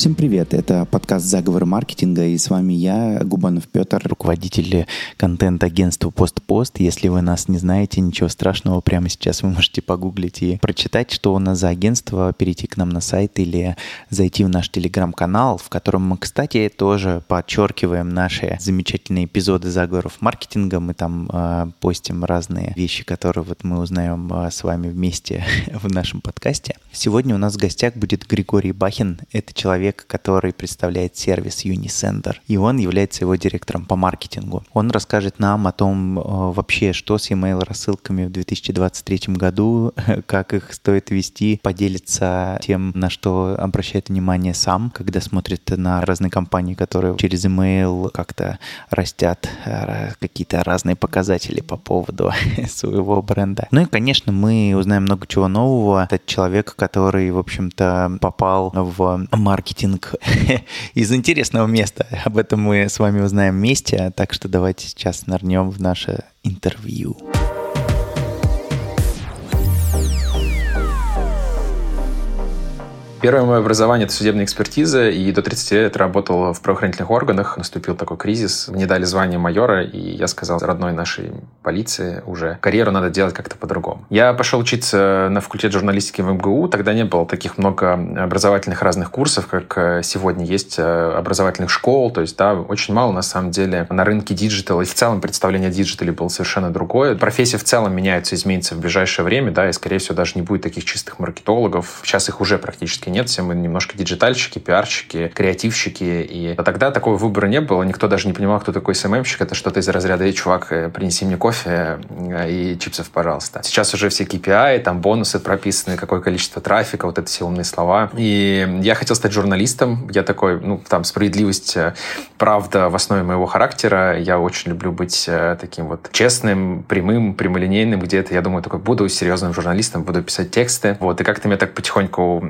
Всем привет, это подкаст «Заговор маркетинга» и с вами я, Губанов Петр, руководитель контент-агентства «Постпост». Если вы нас не знаете, ничего страшного, прямо сейчас вы можете погуглить и прочитать, что у нас за агентство, перейти к нам на сайт или зайти в наш телеграм-канал, в котором мы, кстати, тоже подчеркиваем наши замечательные эпизоды «Заговоров маркетинга». Мы там э, постим разные вещи, которые вот мы узнаем э, с вами вместе в нашем подкасте. Сегодня у нас в гостях будет Григорий Бахин. Это человек, человек, который представляет сервис Unisender, и он является его директором по маркетингу. Он расскажет нам о том э, вообще, что с email рассылками в 2023 году, как их стоит вести, поделится тем, на что обращает внимание сам, когда смотрит на разные компании, которые через email как-то растят э, какие-то разные показатели по поводу своего бренда. Ну и, конечно, мы узнаем много чего нового. Это человек, который, в общем-то, попал в маркетинг маркетинг из интересного места. Об этом мы с вами узнаем вместе, так что давайте сейчас нырнем в наше интервью. Первое мое образование – это судебная экспертиза, и до 30 лет работал в правоохранительных органах. Наступил такой кризис, мне дали звание майора, и я сказал родной нашей полиции уже, карьеру надо делать как-то по-другому. Я пошел учиться на факультет журналистики в МГУ, тогда не было таких много образовательных разных курсов, как э, сегодня есть э, образовательных школ, то есть, да, очень мало на самом деле на рынке digital, и в целом представление о digital е было совершенно другое. Профессия в целом меняется, изменится в ближайшее время, да, и, скорее всего, даже не будет таких чистых маркетологов. Сейчас их уже практически нет, все мы немножко диджитальщики, пиарщики, креативщики. И тогда такого выбора не было, никто даже не понимал, кто такой SMM щик. Это что-то из разряда «Эй, чувак, э, принеси мне кофе э, и чипсов, пожалуйста». Сейчас уже все KPI, там бонусы прописаны, какое количество трафика, вот это все умные слова. И я хотел стать журналистом. Я такой, ну, там, справедливость, э, правда в основе моего характера. Я очень люблю быть таким вот честным, прямым, прямолинейным где-то. Я думаю, такой, буду серьезным журналистом, буду писать тексты. Вот, и как-то меня так потихоньку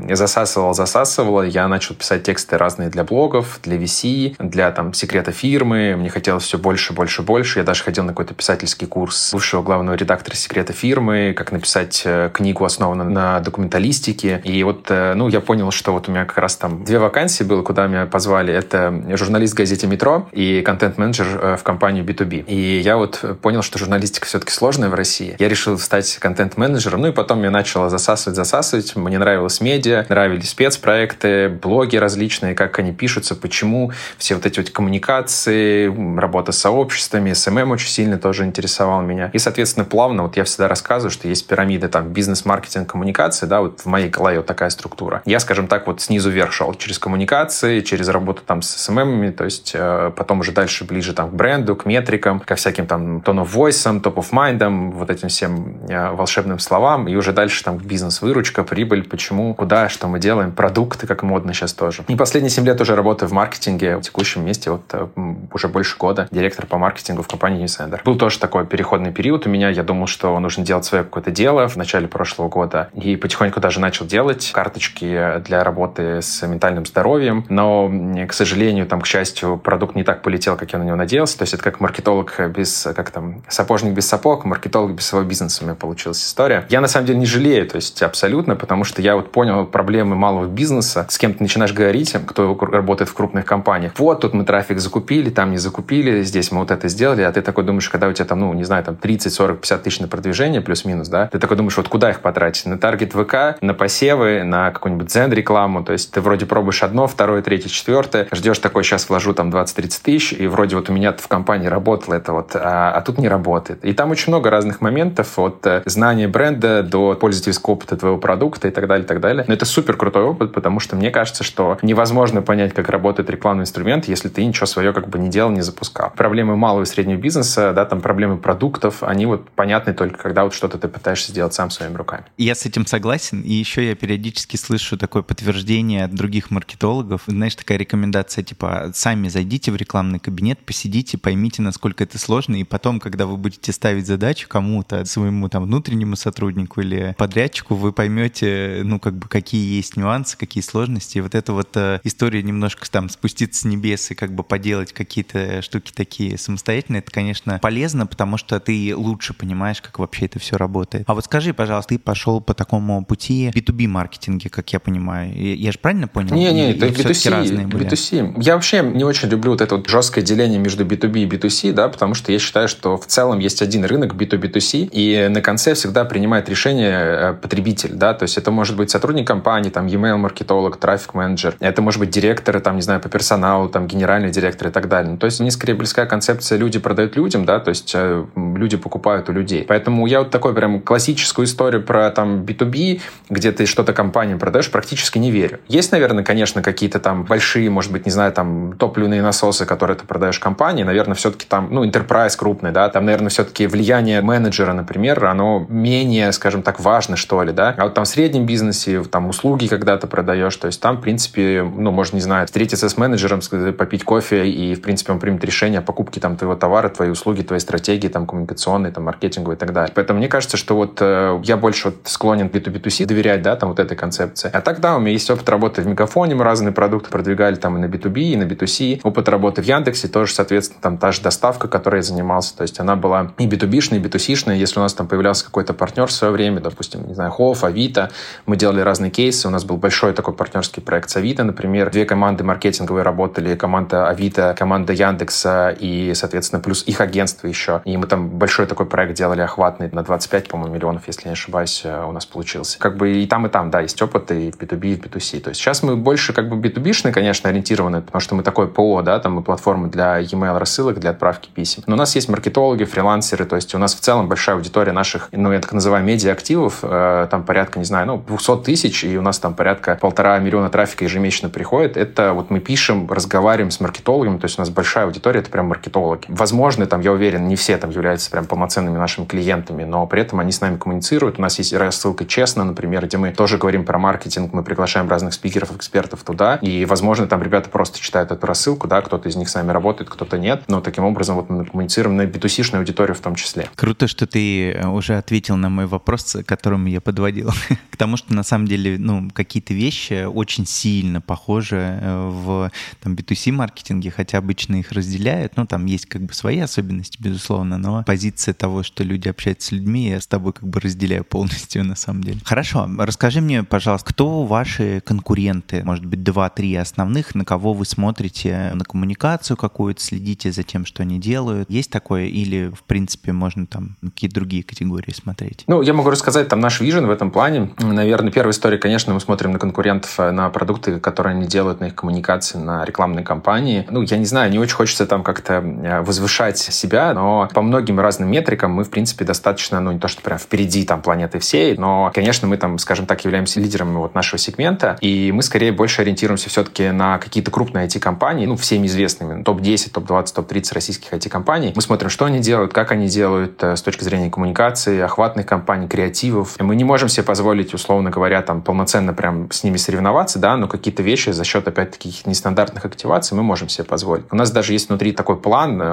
засасывал, засасывало. Я начал писать тексты разные для блогов, для VC, для там секрета фирмы. Мне хотелось все больше, больше, больше. Я даже ходил на какой-то писательский курс бывшего главного редактора секрета фирмы, как написать э, книгу, основанную на документалистике. И вот, э, ну, я понял, что вот у меня как раз там две вакансии было, куда меня позвали. Это журналист газете «Метро» и контент-менеджер э, в компанию B2B. И я вот понял, что журналистика все-таки сложная в России. Я решил стать контент-менеджером. Ну и потом я начал засасывать, засасывать. Мне нравилось медиа, нравились спец спецпроекты, блоги различные, как они пишутся, почему все вот эти вот коммуникации, работа с сообществами, SMM очень сильно тоже интересовал меня. И, соответственно, плавно, вот я всегда рассказываю, что есть пирамида там бизнес, маркетинг, коммуникации, да, вот в моей голове вот такая структура. Я, скажем так, вот снизу вверх шел через коммуникации, через работу там с SMM ами, то есть э, потом уже дальше ближе там к бренду, к метрикам, ко всяким там tone of voice, top of вот этим всем э, волшебным словам, и уже дальше там бизнес-выручка, прибыль, почему, куда, что мы делаем, продукты, как модно сейчас тоже. И последние 7 лет уже работаю в маркетинге, в текущем месте вот э, уже больше года, директор по маркетингу в компании Unisender. Был тоже такой переходный период у меня, я думал, что нужно делать свое какое-то дело в начале прошлого года, и потихоньку даже начал делать карточки для работы с ментальным здоровьем, но, к сожалению, там, к счастью, продукт не так полетел, как я на него надеялся, то есть это как маркетолог без, как там, сапожник без сапог, маркетолог без своего бизнеса у меня получилась история. Я на самом деле не жалею, то есть абсолютно, потому что я вот понял проблемы малого бизнеса, с кем ты начинаешь говорить, кто работает в крупных компаниях. Вот, тут мы трафик закупили, там не закупили, здесь мы вот это сделали, а ты такой думаешь, когда у тебя там, ну, не знаю, там 30, 40, 50 тысяч на продвижение, плюс-минус, да, ты такой думаешь, вот куда их потратить? На таргет ВК, на посевы, на какую-нибудь Zen-рекламу, то есть ты вроде пробуешь одно, второе, третье, четвертое, ждешь такой, сейчас вложу там 20-30 тысяч, и вроде вот у меня в компании работало это вот, а, а тут не работает. И там очень много разных моментов, от э, знания бренда до пользовательского опыта твоего продукта и так далее, и так далее. Но это супер крутой опыт, потому что мне кажется, что невозможно понять, как работает рекламный инструмент, если ты ничего свое как бы не делал, не запускал. Проблемы малого и среднего бизнеса, да, там проблемы продуктов, они вот понятны только когда вот что-то ты пытаешься сделать сам своими руками. Я с этим согласен, и еще я периодически слышу такое подтверждение от других маркетологов. Знаешь, такая рекомендация, типа, сами зайдите в рекламный кабинет, посидите, поймите, насколько это сложно, и потом, когда вы будете ставить задачу кому-то, своему там внутреннему сотруднику или подрядчику, вы поймете, ну, как бы, какие есть нюансы, какие сложности. И вот эта вот э, история немножко там спуститься с небес и как бы поделать какие-то штуки такие самостоятельно, это, конечно, полезно, потому что ты лучше понимаешь, как вообще это все работает. А вот скажи, пожалуйста, ты пошел по такому пути B2B маркетинге, как я понимаю. Я же правильно понял? Не, не, это B2C, разные были? B2C. Я вообще не очень люблю вот это вот жесткое деление между B2B и B2C, да, потому что я считаю, что в целом есть один рынок B2B2C, и на конце всегда принимает решение э, потребитель, да, то есть это может быть сотрудник компании, там, e-mail маркетолог, трафик менеджер, это может быть директоры, там, не знаю, по персоналу, там, генеральный директор и так далее. Ну, то есть мне скорее близкая концепция люди продают людям, да, то есть э, люди покупают у людей. Поэтому я вот такой прям классическую историю про там B2B, где ты что-то компании продаешь, практически не верю. Есть, наверное, конечно, какие-то там большие, может быть, не знаю, там топливные насосы, которые ты продаешь компании, наверное, все-таки там, ну, enterprise крупный, да, там, наверное, все-таки влияние менеджера, например, оно менее, скажем так, важно, что ли, да. А вот там в среднем бизнесе, там услуги когда то продаешь, то есть там, в принципе, ну, можно, не знаю, встретиться с менеджером, попить кофе, и, в принципе, он примет решение о покупке там твоего товара, твоей услуги, твоей стратегии, там, коммуникационной, там, маркетинговой и так далее. Поэтому мне кажется, что вот э, я больше вот склонен B2B2C доверять, да, там, вот этой концепции. А так, да, у меня есть опыт работы в Мегафоне, мы разные продукты продвигали там и на B2B, и на B2C. Опыт работы в Яндексе тоже, соответственно, там та же доставка, которой я занимался. То есть она была и B2B-шная, и B2C-шная. Если у нас там появлялся какой-то партнер в свое время, допустим, не знаю, Хофф, Авито, мы делали разные кейсы. У нас был большой такой партнерский проект с Авито, например. Две команды маркетинговые работали, команда Авито, команда Яндекса и, соответственно, плюс их агентство еще. И мы там большой такой проект делали охватный на 25, по-моему, миллионов, если не ошибаюсь, э, у нас получился. Как бы и там, и там, да, есть опыт и в B2B, и в B2C. То есть сейчас мы больше как бы B2B-шные, конечно, ориентированы, потому что мы такой ПО, да, там мы платформа для e-mail рассылок, для отправки писем. Но у нас есть маркетологи, фрилансеры, то есть у нас в целом большая аудитория наших, ну, я так называю, медиа-активов, э, там порядка, не знаю, ну, 200 тысяч, и у нас там порядка полтора миллиона трафика ежемесячно приходит. Это вот мы пишем, разговариваем с маркетологами, то есть у нас большая аудитория, это прям маркетологи. Возможно, там, я уверен, не все там являются прям полноценными нашими клиентами, но при этом они с нами коммуницируют. У нас есть рассылка «Честно», например, где мы тоже говорим про маркетинг, мы приглашаем разных спикеров, экспертов туда, и, возможно, там ребята просто читают эту рассылку, да, кто-то из них с нами работает, кто-то нет, но таким образом вот мы коммуницируем на B2C-шную аудиторию в том числе. Круто, что ты э, уже ответил на мой вопрос, к которому я подводил. к тому, что на самом деле, ну, какие-то вещи очень сильно похожи э, в там, B2C-маркетинге, хотя обычно их разделяют, ну, там есть как бы свои особенности, безусловно, но позиция того, что люди общаются с людьми, я с тобой как бы разделяю полностью на самом деле. Хорошо, расскажи мне, пожалуйста, кто ваши конкуренты? Может быть, два-три основных, на кого вы смотрите, на коммуникацию какую-то, следите за тем, что они делают? Есть такое или, в принципе, можно там какие-то другие категории смотреть? Ну, я могу рассказать там наш вижен в этом плане. Наверное, первая история, конечно, мы смотрим на конкурентов, э, на продукты, которые они делают, на их коммуникации, на рекламные кампании. Ну, я не знаю, не очень хочется там как-то э, возвышать себя, но по многим разным метрикам мы, в принципе, достаточно, ну, не то, что прям впереди там планеты всей, но, конечно, мы там, скажем так, являемся лидерами вот нашего сегмента, и мы скорее больше ориентируемся все-таки на какие-то крупные IT-компании, ну, всеми известными, топ-10, топ-20, топ-30 российских IT-компаний. Мы смотрим, что они делают, как они делают э, с точки зрения коммуникации, охватных компаний, креативов. Мы не можем себе позволить, условно говоря, там полноценно прям с ними соревноваться, да, но какие-то вещи за счет, опять-таки, нестандартных активаций мы можем себе позволить. У нас даже есть внутри такой план, э,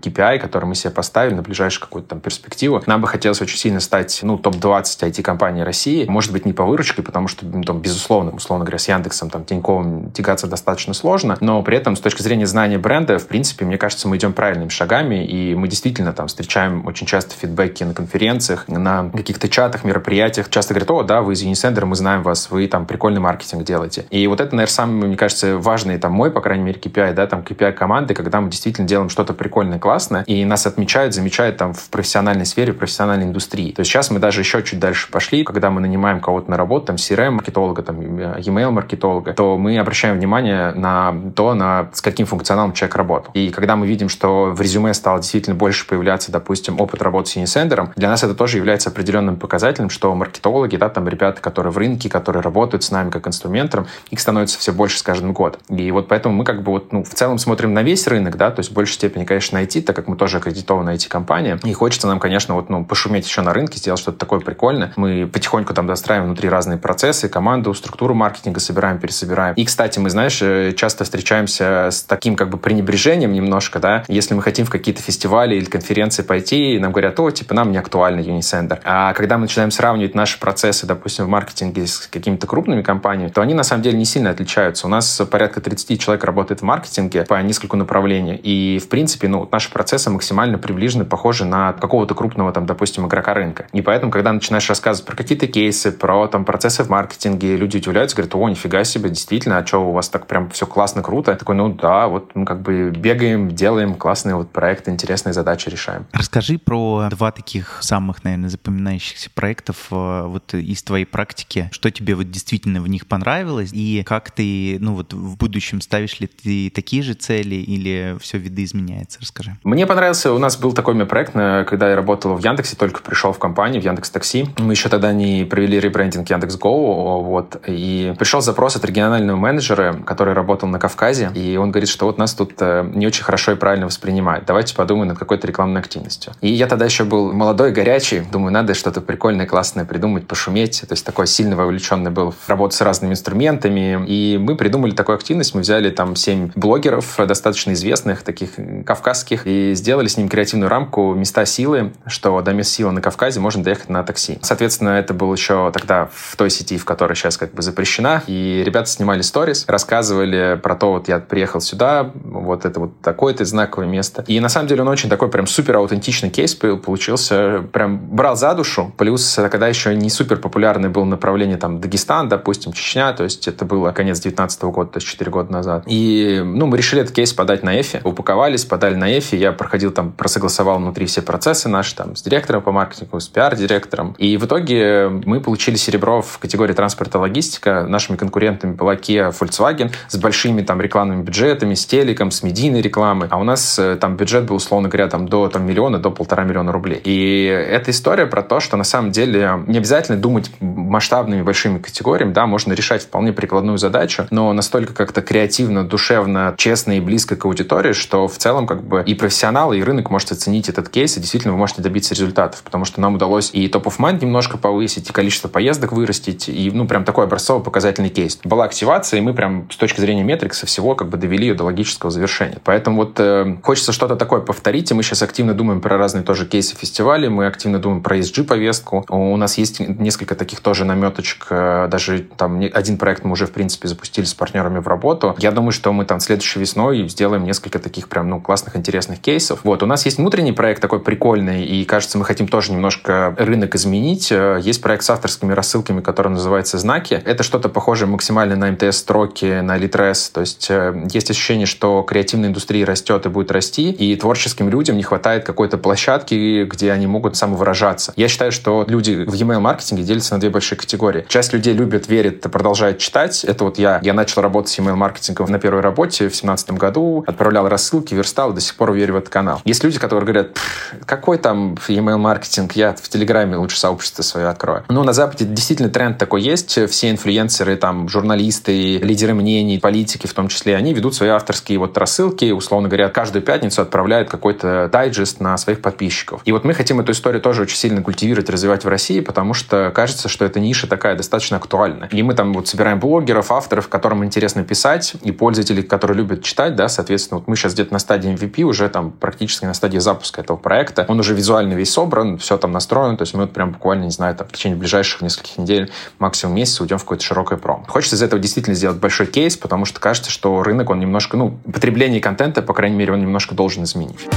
KPI, который мы себе поставили на ближайшую какую-то там перспективу. Нам бы хотелось очень сильно стать, ну, топ-20 IT-компаний России. Может быть, не по выручке, потому что, ну, там, безусловно, условно говоря, с Яндексом, там, Тиньковым тягаться достаточно сложно, но при этом с точки зрения знания бренда, в принципе, мне кажется, мы идем правильными шагами, и мы действительно там встречаем очень часто фидбэки на конференциях, на каких-то чатах, мероприятиях. Часто говорят, о, да, вы из Unisender, мы знаем вас, вы там прикольный маркетинг делаете. И вот это, наверное, самый, мне кажется, важный там мой, по крайней мере, KPI, да, там KPI команды, когда мы действительно делаем что-то прикольное, классное, и нас отмечают, замечают там в профессиональной сфере, в профессиональной индустрии. То есть сейчас мы даже еще чуть дальше пошли, когда мы нанимаем кого-то на работу, там CRM-маркетолога, там email-маркетолога, то мы обращаем внимание на то, на с каким функционалом человек работал. И когда мы видим, что в резюме стало действительно больше появляться, допустим, опыт работы с Unisender, для нас это тоже является определенным показателем, что маркетологи, да, там ребята, которые в рынке, которые работают с нами как инструментом, их становится все больше с каждым годом. И вот поэтому мы как бы вот, ну, в целом смотрим на весь рынок, да, то есть в большей степени, конечно, найти, так как мы тоже аккредитованная IT-компания, и хочется нам, конечно, вот, ну, пошуметь еще на рынке, сделать что-то такое прикольное. Мы потихоньку там достраиваем внутри разные процессы, команду, структуру маркетинга собираем, пересобираем. И, кстати, мы, знаешь, э, часто встречаемся с таким как бы пренебрежением немножко, да, если мы хотим в какие-то фестивали или конференции пойти, и нам говорят, о, типа, нам не актуально Unisender. А когда мы начинаем сравнивать наши процессы, допустим, в маркетинге с какими-то крупными компаниями, то они на самом деле не сильно отличаются. У нас порядка 30 человек работает в маркетинге по нескольку направлений. И, в принципе, ну, наши процессы максимально приближены, похожи на какого-то крупного, там, допустим, игрока рынка. И поэтому, когда начинаешь рассказывать про какие-то кейсы, про там, процессы в маркетинге, люди удивляются, говорят, о, нифига себе, действительно, а что у вас так прям все классно, круто? Я такой, ну да, вот мы как бы бегаем, делаем классные вот проекты, интересные задачи решаем. Расскажи про два таких самых, наверное, запоминающихся проектов э, вот из твоей практики. Что тебе вот действительно в них понравилось и как ты, ну вот в будущем ставишь ли ты такие же цели или все видоизменяется? Расскажи. Мне понравился, у нас был такой мне проект, когда я работал в Яндексе, только пришел в компанию, в Яндекс Такси. Мы еще тогда не провели ребрендинг Яндекс Go, вот, и пришел запрос от регионального менеджера, который работал на Кавказе, и он говорит, что вот нас тут э, не очень хорошо и правильно воспринимают. Давайте подумаем над какой-то рекламной активностью. И я тогда еще был молодой, горячий, думаю, надо что-то прикольное, классное придумать, пошуметь. То есть такой сильно вовлеченный был в работу с разными инструментами. И мы придумали такую активность. Мы взяли там семь блогеров, достаточно известных, таких кавказских, и сделали с ним креативную рамку «Места силы», что до мест силы на Кавказе можно доехать на такси. Соответственно, это было еще тогда в той сети, в которой сейчас как бы запрещена. И ребята снимали сторис, рассказывали про то, вот я приехал сюда, вот это вот такое-то знаковое место. И на самом деле он очень такой прям супер аутентичный кейс получился. Прям брал за душу. Плюс, когда еще не супер популярный был направление там Дагестан, допустим, Чечня, то есть это было конец 19 года, то есть 4 года назад. И, ну, мы решили этот кейс подать на Effie. Упаковались, подали на Effie. Я проходил там, просогласовал внутри все процессы наши там с директором по маркетингу, с пиар-директором. И в итоге мы получили серебро в категории транспорта и логистика. Нашими конкурентами была Kia, Volkswagen с большими там рекламными бюджетами, с телеком, с медийной рекламой. А у нас э, там бюджет был, условно говоря, там до там, миллиона, до полтора миллиона рублей. И эта история про то, что на самом деле не обязательно думать масштабными большими категориями, да, можно решать вполне прикладную задачу, но настолько как-то креативно, душевно, честно и близко к аудитории, что в целом как бы и профессионалы, и рынок может оценить этот кейс, и действительно вы можете добиться результатов, потому что нам удалось и топ of mind немножко повысить, и количество поездок вырастить, и, ну, прям такой образцово-показательный кейс. Была активация, и мы прям с точки зрения метрикса всего как бы довели ее до логического завершения. Поэтому вот э, хочется что-то такое повторить, и мы сейчас активно думаем про разные тоже кейсы фестиваля, мы активно думаем про ESG-повестку. У нас есть несколько таких тоже наметочек, э, даже там один проект мы уже, в принципе, запустили с партнерами в работу. Я думаю, что мы там следующей весной сделаем несколько таких прям, ну, классных, интересных кейсов. Вот, у нас есть внутренний проект такой прикольный, и, кажется, мы хотим тоже немножко рынок изменить. Э, есть проект с авторскими рассылками, который называется «Знаки». Это что-то похожее максимально на МТС-строки, на Литрес. То есть э, есть ощущение, что креативная индустрия растет и будет расти, и творческим людям не хватает какой-то площадки, где они могут самовыражаться. Я считаю, что люди в e-mail маркетинге делятся на две большие категории. Часть людей любит, верит, продолжает читать. Это вот я. Я начал работать с e-mail маркетингом на первой работе в 2017 году, отправлял рассылки, верстал, до сих пор верю в этот канал. Есть люди, которые говорят, какой там e-mail маркетинг, я в Телеграме лучше сообщество свое открою. Ну, на Западе действительно тренд такой есть. Все инфлюенсеры, там, журналисты, лидеры мнений, политики в том числе, они ведут свои авторские вот рассылки, условно говоря, каждую пятницу отправляют какой-то дайджест на своих подписчиков. И вот мы хотим эту историю тоже очень сильно культивировать, развивать в России, потому что кажется, что эта ниша такая достаточно актуальна. И мы там вот собираем блогеров, авторов, которым интересно писать, и пользователей, которые любят читать, да, соответственно, вот мы сейчас где-то на стадии MVP, уже там практически на стадии запуска этого проекта. Он уже визуально весь собран, все там настроено, то есть мы вот прям буквально, не знаю, там, в течение ближайших нескольких недель, максимум месяца уйдем в какое-то широкое промо. Хочется из этого действительно сделать большой кейс, потому что кажется, что рынок, он немножко, ну, потребление контента, по крайней мере, он немножко должен изменить.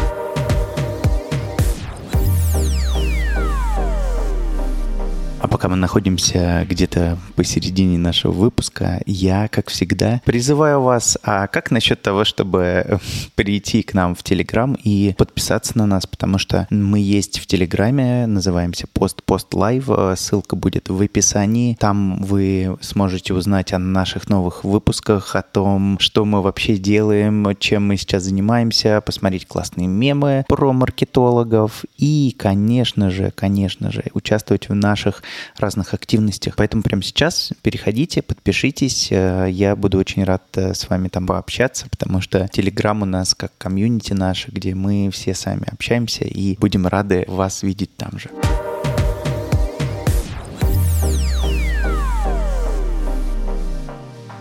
Пока мы находимся где-то посередине нашего выпуска, я, как всегда, призываю вас, а как насчет того, чтобы прийти к нам в Телеграм и подписаться на нас, потому что мы есть в Телеграме, называемся Пост Пост Лайв, ссылка будет в описании. Там вы сможете узнать о наших новых выпусках, о том, что мы вообще делаем, чем мы сейчас занимаемся, посмотреть классные мемы про маркетологов и, конечно же, конечно же, участвовать в наших разных активностях. Поэтому прямо сейчас переходите, подпишитесь. Э, я буду очень рад э, с вами там пообщаться, потому что Телеграм у нас как комьюнити наше, где мы все сами общаемся и будем рады вас видеть там же.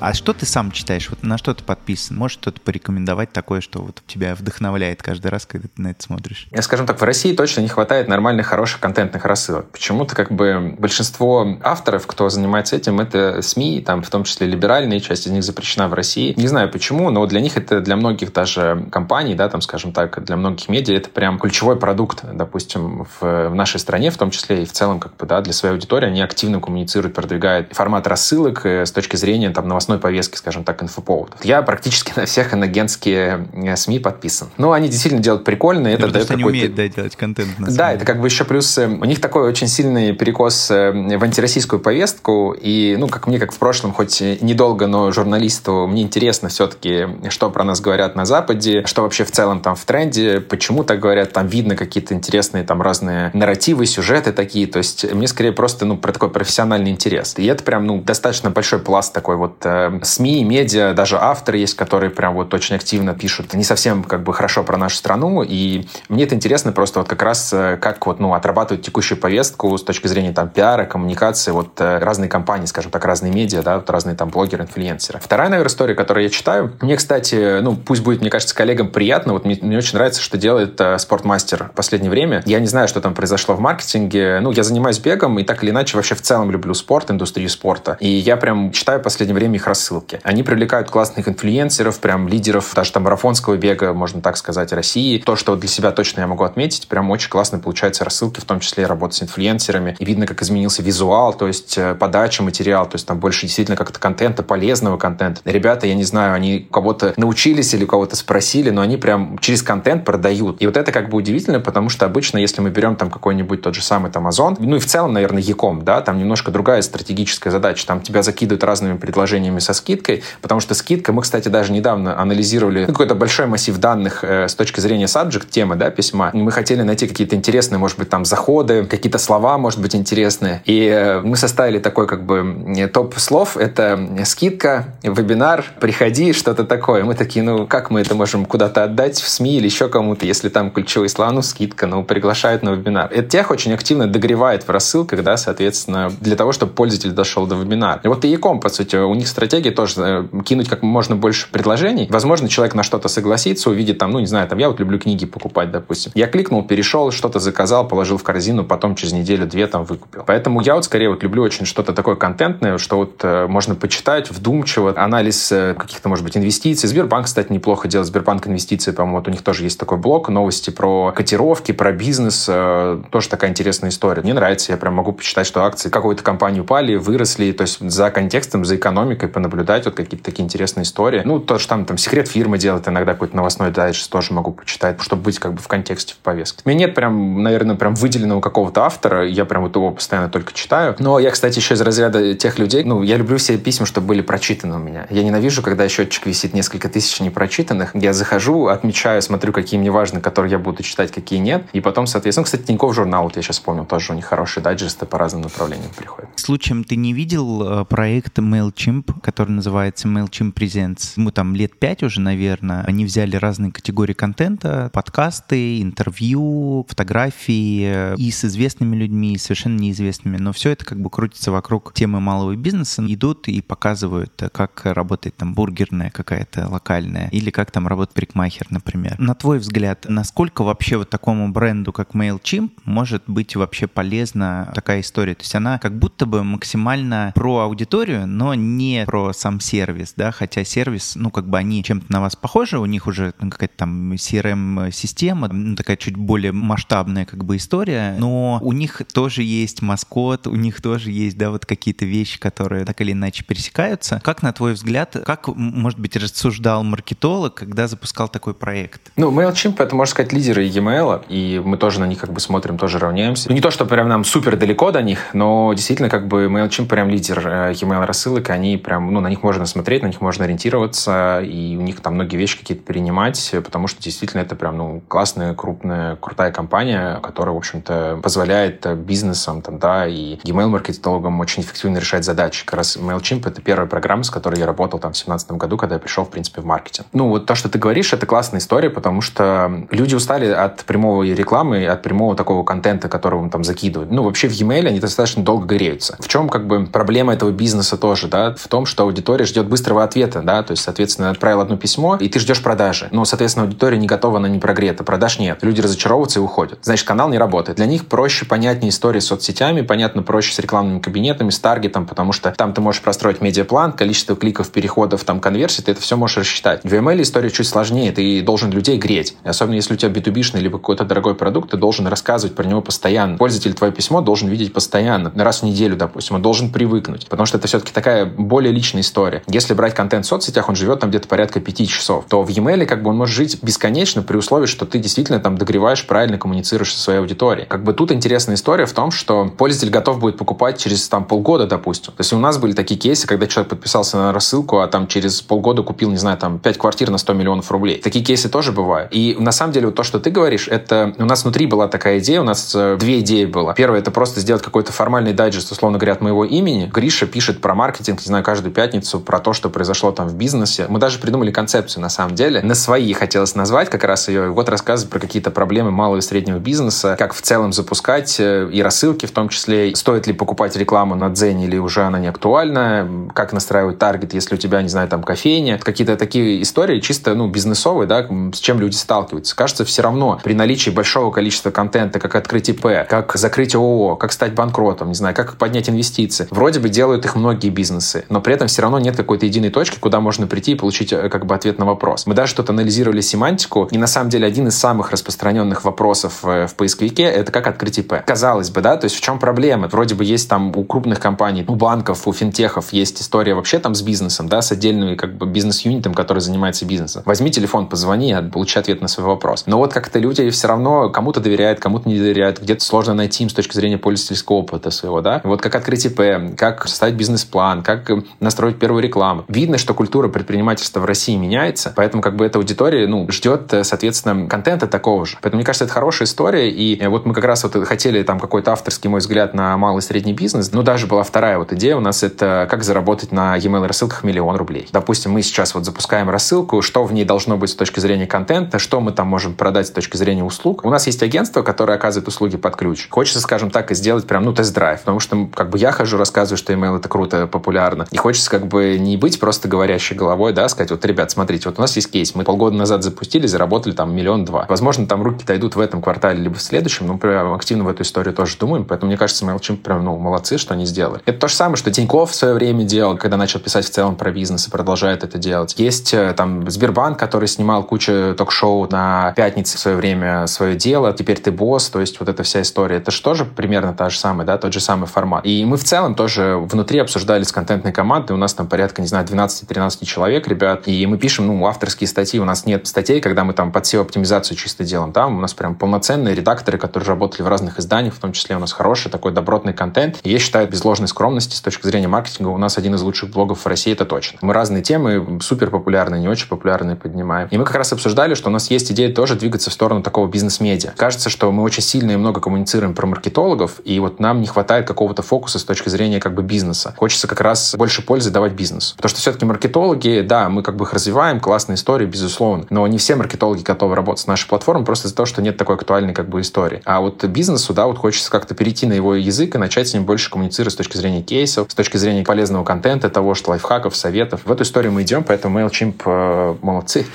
А что ты сам читаешь? Вот на что ты подписан? Можешь что-то порекомендовать такое, что вот тебя вдохновляет каждый раз, когда ты на это смотришь? Я скажем так, в России точно не хватает нормальных, хороших контентных рассылок. Почему-то как бы большинство авторов, кто занимается этим, это СМИ, там в том числе либеральные, часть из них запрещена в России. Не знаю почему, но для них это для многих даже компаний, да, там, скажем так, для многих медиа это прям ключевой продукт, допустим, в, в нашей стране, в том числе и в целом, как бы, да, для своей аудитории, они активно коммуницируют, продвигают формат рассылок э, с точки зрения там новостной повестки, скажем так, инфоповодов. Я практически на всех иногенские э, СМИ подписан. Ну, они действительно делают прикольно, это дает они умеют, да, делать контент. На да, это как бы еще плюс, э, у них такой очень сильный перекос в антироссийскую повестку, и, ну, как мне, как в прошлом, хоть недолго, но журналисту, мне интересно все-таки, что про нас говорят на Западе, что вообще в целом там в тренде, почему так говорят, там видно какие-то интересные там разные нарративы, сюжеты такие, то есть мне скорее просто, ну, про такой профессиональный интерес. И это прям, ну, достаточно большой пласт такой вот э, СМИ, медиа, даже авторы есть, которые прям вот очень активно пишут не совсем как бы хорошо про нашу страну, и мне это интересно просто вот как раз э, как вот, ну, отрабатывать текущую повестку с точки зрения там пиара, коммуникации, вот э, разные компании, скажем так, разные медиа, да, вот разные там блогеры, инфлюенсеры. Вторая, наверное, история, которую я читаю, мне, кстати, ну, пусть будет, мне кажется, коллегам приятно, вот мне, мне очень нравится, что делает э, Спортмастер в последнее время. Я не знаю, что там произошло в маркетинге, ну, я занимаюсь бегом, и так или иначе вообще в целом люблю спорт, индустрию спорта, и я прям читаю в последнее время их рассылки. Они привлекают классных инфлюенсеров, прям лидеров даже там марафонского бега, можно так сказать, России. То, что для себя точно я могу отметить, прям очень классно получаются рассылки, в том числе работа с инфлюенсерами, и видно, как изменился визуал, то есть э, подача материала, то есть там больше действительно как-то контента, полезного контента. Ребята, я не знаю, они у кого-то научились или у кого-то спросили, но они прям через контент продают. И вот это как бы удивительно, потому что обычно, если мы берем там какой-нибудь тот же самый там Озон, ну и в целом, наверное, Яком, да, там немножко другая стратегическая задача. Там тебя закидывают разными предложениями со скидкой, потому что скидка, мы, кстати, даже недавно анализировали какой-то большой массив данных э, с точки зрения subject темы, да, письма. Мы хотели найти какие-то интересные, может быть, там заходы, какие-то слова, может быть, интересные. И э, мы составили такой как бы топ слов. Это скидка, вебинар, приходи, что-то такое. Мы такие, ну, как мы это можем куда-то отдать в СМИ или еще кому-то, если там ключевые слова, ну, скидка, ну, приглашают на вебинар. Это тех очень активно догревает в рассылках, да, соответственно, для того, чтобы пользователь дошел до вебинара. И вот и Яком, по сути, у них стратегия тоже э, кинуть как можно больше предложений. Возможно, человек на что-то согласится, увидит там, ну, не знаю, там, я вот люблю книги покупать, допустим. Я кликнул, перешел, что-то заказал, положил в корзину, потом через неделю-две там выкупил. Поэтому я вот скорее вот люблю очень что-то такое контентное, что вот э, можно почитать вдумчиво, анализ э, каких-то, может быть, инвестиций. Сбербанк, кстати, неплохо делает. Сбербанк инвестиции, по-моему, вот у них тоже есть такой блок, новости про котировки, про бизнес. Э, тоже такая интересная история. Мне нравится, я прям могу почитать, что акции какой-то компании упали, выросли, то есть за контекстом, за экономикой понаблюдать вот какие-то такие интересные истории. Ну, то, что там, там секрет фирмы делает иногда какой-то новостной дайджест, тоже могу почитать, чтобы быть как бы в контексте, в повестке. У меня нет прям, наверное, прям выделенного какого-то автора, я прям вот его постоянно только читаю. Но я, кстати, еще из разряда тех людей, ну, я люблю все письма, чтобы были прочитаны у меня. Я ненавижу, когда счетчик висит несколько тысяч непрочитанных. Я захожу, отмечаю, смотрю, какие мне важны, которые я буду читать, какие нет. И потом, соответственно, кстати, Тинькофф журнал, вот я сейчас вспомнил, тоже у них хорошие дайджесты по разным направлениям приходят. Случаем ты не видел э, проект MailChimp, который называется MailChimp Presents? Ему там лет пять уже, наверное. Они взяли разные категории контента, подкасты, интервью, фотографии и с известными людьми, и совершенно неизвестными. Но все это как бы крутится вокруг темы малого бизнеса. Идут и показывают, как работает там бургерная какая-то локальная или как там работает парикмахер, например. На твой взгляд, насколько вообще вот такому бренду, как MailChimp, может быть вообще полезна такая история? То есть она как будто бы максимально про аудиторию, но не про сам сервис, да, хотя сервис, ну, как бы они чем-то на вас похожи, у них уже какая-то там CRM-система, ну, такая чуть более масштабная как бы история, но у них тоже есть маскот, у них тоже есть, да, вот какие-то вещи, которые так или иначе пересекаются. Как, на твой взгляд, как, может быть, рассуждал маркетолог, когда запускал такой проект? Ну, MailChimp — это, можно сказать, лидеры e-mail, и мы тоже на них как бы смотрим, тоже равняемся. Ну, не то, что прям нам супер далеко до них, но действительно как бы MailChimp прям лидер э, e-mail рассылок, они прям, ну, на них можно смотреть, на них можно ориентироваться, и у них там многие вещи какие-то перенимать, потому что действительно это прям, ну, классная, крупная, крутая компания, которая, в общем-то, позволяет бизнесам, там, да, и email-маркетологам очень эффективно решать задачи. Как раз MailChimp — это первая программа, с которой я работал там в 2017 году, когда я пришел, в принципе, в маркетинг. Ну, вот то, что ты говоришь, это классная история, потому что люди устали от прямой рекламы, от прямого такого контента, которого им там закидывают. Ну, вообще в e-mail они достаточно долго греются. В чем как бы проблема этого бизнеса тоже, да, в том, что аудитория ждет быстрого ответа, да, то есть, соответственно, отправил одно письмо, и ты ждешь продажи. Но, соответственно, аудитория не готова, она не прогрета, продаж нет. Люди разочаровываются и уходят. Значит, канал не работает. Для них проще, понятнее истории с соцсетями, понятно, проще с рекламными кабинетами, с таргетом, потому что там ты можешь простроить медиаплан, количество кликов, переходов, там, конверсий, ты это все можешь рассчитать. В email история чуть сложнее, ты должен людей греть. Особенно если у тебя B2B либо какой-то дорогой продукт, ты должен рассказывать про него постоянно. Пользователь твое письмо должен видеть постоянно, раз в неделю, допустим, он должен привыкнуть, потому что это все-таки такая более личная история. Если брать контент в соцсетях, он живет там где-то порядка пяти часов, то в e-mail как бы он может жить бесконечно при условии, что ты действительно там догреваешь, правильно коммуницируешь со своей аудиторией. Как бы тут интересная история в том, что пользователь готов будет покупать через там полгода, допустим. То есть у нас были такие кейсы, когда человек подписался на рассылку, а там через полгода купил, не знаю, там 5 квартир на 100 миллионов рублей. Такие кейсы тоже бывают. И на самом деле вот то, что ты говоришь, это у нас внутри была такая идея, у нас э, две идеи было. Первое, это просто сделать какой-то формальный дайджест, условно говоря, от моего имени. Гриша пишет про маркетинг, не знаю, каждую пятницу, про то, что произошло там в бизнесе. Мы даже придумали концепцию, на самом деле. На свои хотелось назвать как раз ее. Вот рассказывать про какие-то проблемы малого и среднего бизнеса, как в целом запускать э, и рассылки в том числе. Стоит ли покупать рекламу на Дзене или уже она не актуальна? Как настраивать таргет, если у тебя, не знаю, там кофейня? Какие-то такие истории чисто, ну, бизнесовые, да, с чем люди сталкиваются. Кажется, все равно при наличии большого количества контента, как открыть ИП, как закрыть ООО, как стать банкротом, не знаю, как поднять инвестиции. Вроде бы делают их многие бизнесы, но при этом все равно нет какой-то единой точки, куда можно прийти и получить э, как бы ответ на вопрос. Мы даже тут анализировали семантику, и на самом деле один из самых распространенных вопросов э, в поисковике — это как открыть ИП. Казалось бы, да, то есть в чем проблема? Вроде бы есть там у крупных компаний, у банков, у финтехов есть история вообще там с бизнесом, да, с отдельным как бы бизнес-юнитом, который занимается бизнесом. Возьми телефон, позвони, получи ответ на свой вопрос. Но вот как-то люди все равно кому-то доверяют, кому-то не доверяют, где-то сложно найти им с точки зрения пользовательского опыта своего, да. Вот как открыть ИП, как составить бизнес-план, как настроить первую рекламу. Видно, что культура предпринимательства в России меняется, поэтому как бы эта аудитория, ну, ждет, соответственно, контента такого же. Поэтому, мне кажется, это хорошая история, и вот мы как раз вот хотели там какой-то авторский мой взгляд на малый и средний бизнес, но даже была вторая вот идея у нас, это как заработать на e-mail рассылках миллион рублей. Допустим, мы сейчас вот запускаем рассылку, что в ней должно быть с точки зрения контента, что мы там можем продать с точки зрения услуг. У нас есть агентство, которое оказывает услуги под ключ. Хочется, скажем так, и сделать прям, ну, тест-драйв, потому что как бы я хожу, рассказываю, что email это круто, популярно. И хочется как бы не быть просто говорящей головой, да, сказать, вот, ребят, смотрите, вот у нас есть кейс, мы полгода назад запустили, заработали там миллион-два. Возможно, там руки дойдут в этом квартале, либо в следующем, но прям активно в эту историю тоже думаем, поэтому мне кажется, MailChimp прям, ну, молодцы, что они сделали. Это то же самое, что Тиньков в свое время делал, когда начал писать в целом про бизнес и продолжает это делать. Есть э, там Сбербанк, который снимал кучу ток-шоу на пятнице в свое время свое дело, теперь ты босс, то есть вот эта вся история. Это же тоже примерно та же самая, да, тот же самый формат. И мы в целом тоже внутри обсуждали с контентной командой, у нас там порядка, не знаю, 12-13 человек, ребят, и мы пишем, ну, авторские статьи, у нас нет статей, когда мы там под SEO-оптимизацию чисто делаем, там у нас прям полноценные редакторы, которые работали в разных изданиях, в том числе у нас хороший такой добротный контент. И я считаю, без ложной скромности, с точки зрения маркетинга, у нас один из лучших блогов в России, это точно. Мы разные темы, супер популярные, не очень популярные поднимаем. И мы как раз обсуждали, что у нас есть идея тоже двигаться в сторону такого бизнес-медиа. Кажется, что мы очень сильно и много коммуницируем про маркетологов, и вот нам не хватает какого-то фокуса с точки зрения как бы бизнеса. Хочется как раз больше пользы давать бизнесу. Потому что все-таки маркетологи, да, мы как бы их развиваем, классные истории, безусловно, но не все маркетологи готовы работать с нашей платформой просто из-за того, что нет такой актуальной как бы истории. А вот бизнесу, да, вот хочется как-то перейти на его язык и начать с ним больше коммуницировать с точки зрения кейсов, с точки зрения полезного контента, того, что лайфхаков, советов. В эту историю мы идем, поэтому MailChimp э, молодцы.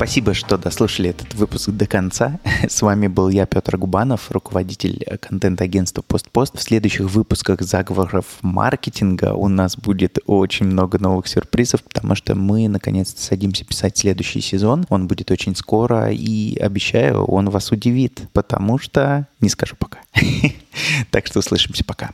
Спасибо, что дослушали этот выпуск до конца. С вами был я, Петр Губанов, руководитель контент-агентства «Постпост». В следующих выпусках заговоров маркетинга у нас будет очень много новых сюрпризов, потому что мы, наконец-то, садимся писать следующий сезон. Он будет очень скоро, и обещаю, он вас удивит, потому что... Не скажу пока. Так что услышимся пока.